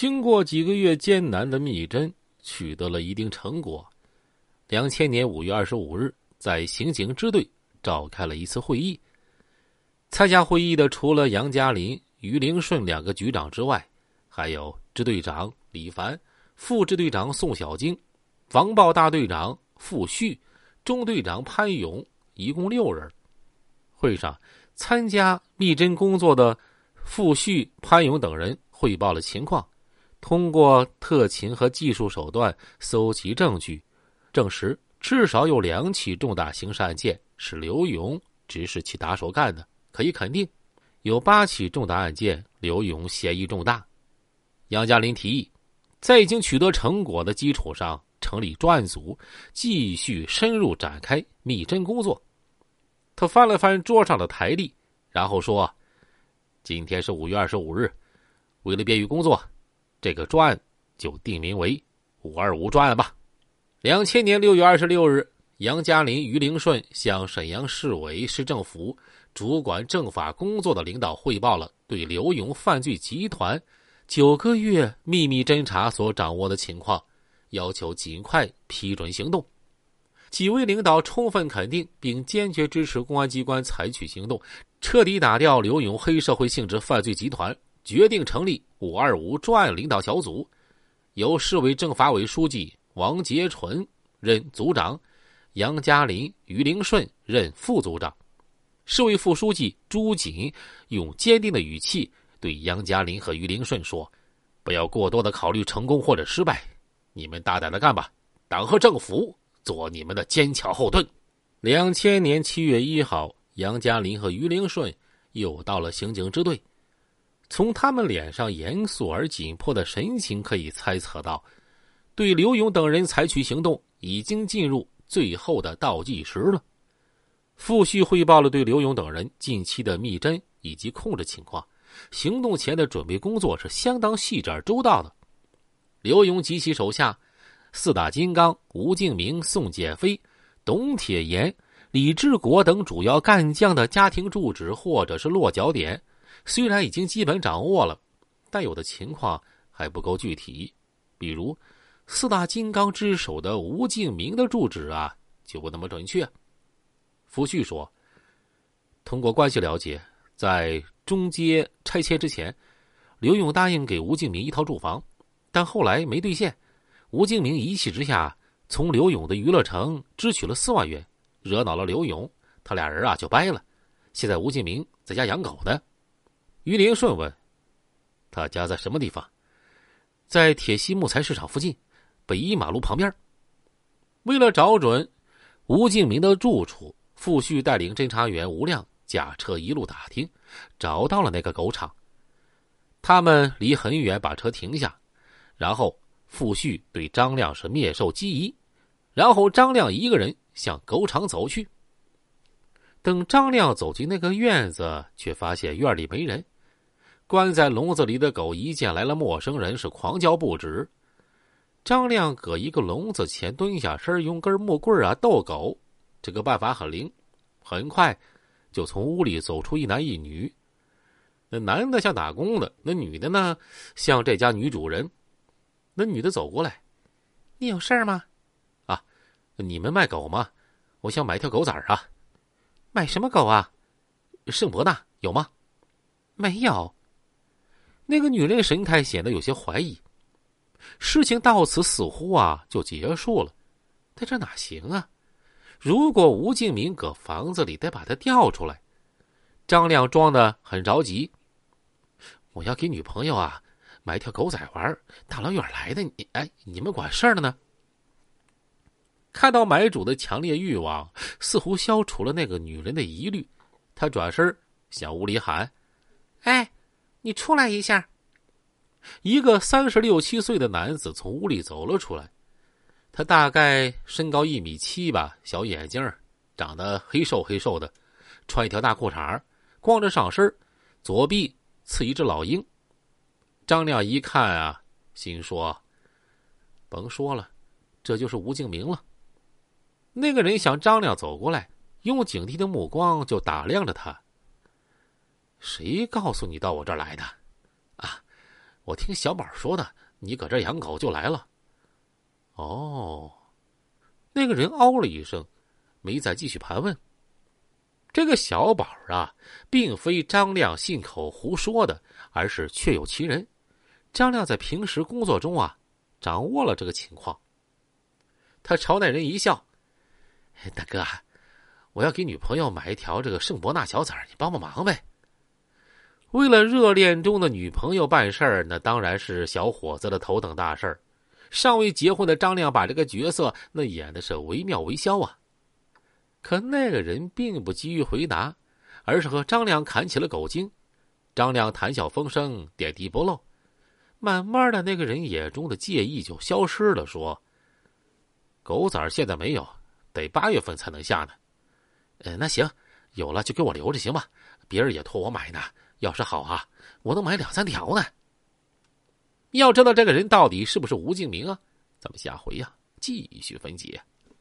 经过几个月艰难的密侦，取得了一定成果。两千年五月二十五日，在刑警支队召开了一次会议。参加会议的除了杨嘉林、于凌顺两个局长之外，还有支队长李凡、副支队长宋小晶、防暴大队长傅旭、中队长潘勇，一共六人。会上，参加密侦工作的傅旭、潘勇等人汇报了情况，通过特勤和技术手段搜集证据，证实至少有两起重大刑事案件是刘勇指使其打手干的。可以肯定，有八起重大案件，刘勇嫌疑重大。杨嘉林提议，在已经取得成果的基础上，成立专案组，继续深入展开密侦工作。他翻了翻桌上的台历，然后说：“今天是五月二十五日，为了便于工作，这个专案就定名为‘五二五专案’吧。”两千年六月二十六日，杨嘉林、于凌顺向沈阳市委市政府。主管政法工作的领导汇报了对刘勇犯罪集团九个月秘密侦查所掌握的情况，要求尽快批准行动。几位领导充分肯定并坚决支持公安机关采取行动，彻底打掉刘勇黑社会性质犯罪集团。决定成立“五二五”专案领导小组，由市委政法委书记王杰纯任组长，杨嘉林、于林顺任副组长。市委副书记朱锦用坚定的语气对杨嘉林和于林顺说：“不要过多的考虑成功或者失败，你们大胆的干吧，党和政府做你们的坚强后盾。”两千年七月一号，杨嘉林和于林顺又到了刑警支队，从他们脸上严肃而紧迫的神情可以猜测到，对刘勇等人采取行动已经进入最后的倒计时了。傅旭汇报了对刘勇等人近期的密侦以及控制情况，行动前的准备工作是相当细致而周到的。刘勇及其手下四大金刚吴敬明、宋建飞、董铁岩、李志国等主要干将的家庭住址或者是落脚点，虽然已经基本掌握了，但有的情况还不够具体。比如四大金刚之首的吴敬明的住址啊，就不那么准确。福煦说：“通过关系了解，在中街拆迁之前，刘勇答应给吴敬明一套住房，但后来没兑现。吴敬明一气之下，从刘勇的娱乐城支取了四万元，惹恼了刘勇，他俩人啊就掰了。现在吴敬明在家养狗呢。”于林顺问：“他家在什么地方？”“在铁西木材市场附近，北一马路旁边。”为了找准吴敬明的住处。傅旭带领侦查员吴亮驾车一路打听，找到了那个狗场。他们离很远，把车停下，然后傅旭对张亮是面授机宜，然后张亮一个人向狗场走去。等张亮走进那个院子，却发现院里没人，关在笼子里的狗一见来了陌生人，是狂叫不止。张亮搁一个笼子前蹲下身，用根木棍啊逗狗。这个办法很灵，很快就从屋里走出一男一女。那男的像打工的，那女的呢像这家女主人。那女的走过来：“你有事儿吗？”“啊，你们卖狗吗？我想买条狗崽儿啊。”“买什么狗啊？”“圣伯纳有吗？”“没有。”那个女人神态显得有些怀疑。事情到此似乎啊就结束了，但这哪行啊？如果吴敬明搁房子里，得把他调出来。张亮装的很着急。我要给女朋友啊买条狗仔玩，大老远来的，你哎，你们管事儿的呢？看到买主的强烈欲望，似乎消除了那个女人的疑虑。他转身向屋里喊：“哎，你出来一下。”一个三十六七岁的男子从屋里走了出来。他大概身高一米七吧，小眼睛，长得黑瘦黑瘦的，穿一条大裤衩光着上身左臂刺一只老鹰。张亮一看啊，心说：“甭说了，这就是吴敬明了。”那个人向张亮走过来，用警惕的目光就打量着他。“谁告诉你到我这儿来的？”“啊，我听小宝说的，你搁这养狗就来了。哦，那个人哦了一声，没再继续盘问。这个小宝啊，并非张亮信口胡说的，而是确有其人。张亮在平时工作中啊，掌握了这个情况。他朝那人一笑：“大哥，我要给女朋友买一条这个圣伯纳小崽你帮帮忙呗。”为了热恋中的女朋友办事儿，那当然是小伙子的头等大事儿。尚未结婚的张亮把这个角色那演的是惟妙惟肖啊。可那个人并不急于回答，而是和张亮侃起了狗精。张亮谈笑风生，点滴不漏。慢慢的，那个人眼中的介意就消失了，说：“狗崽现在没有，得八月份才能下呢。”呃，那行，有了就给我留着行吧？别人也托我买呢。要是好啊，我能买两三条呢。要知道这个人到底是不是吴敬明啊？咱们下回呀继续分解。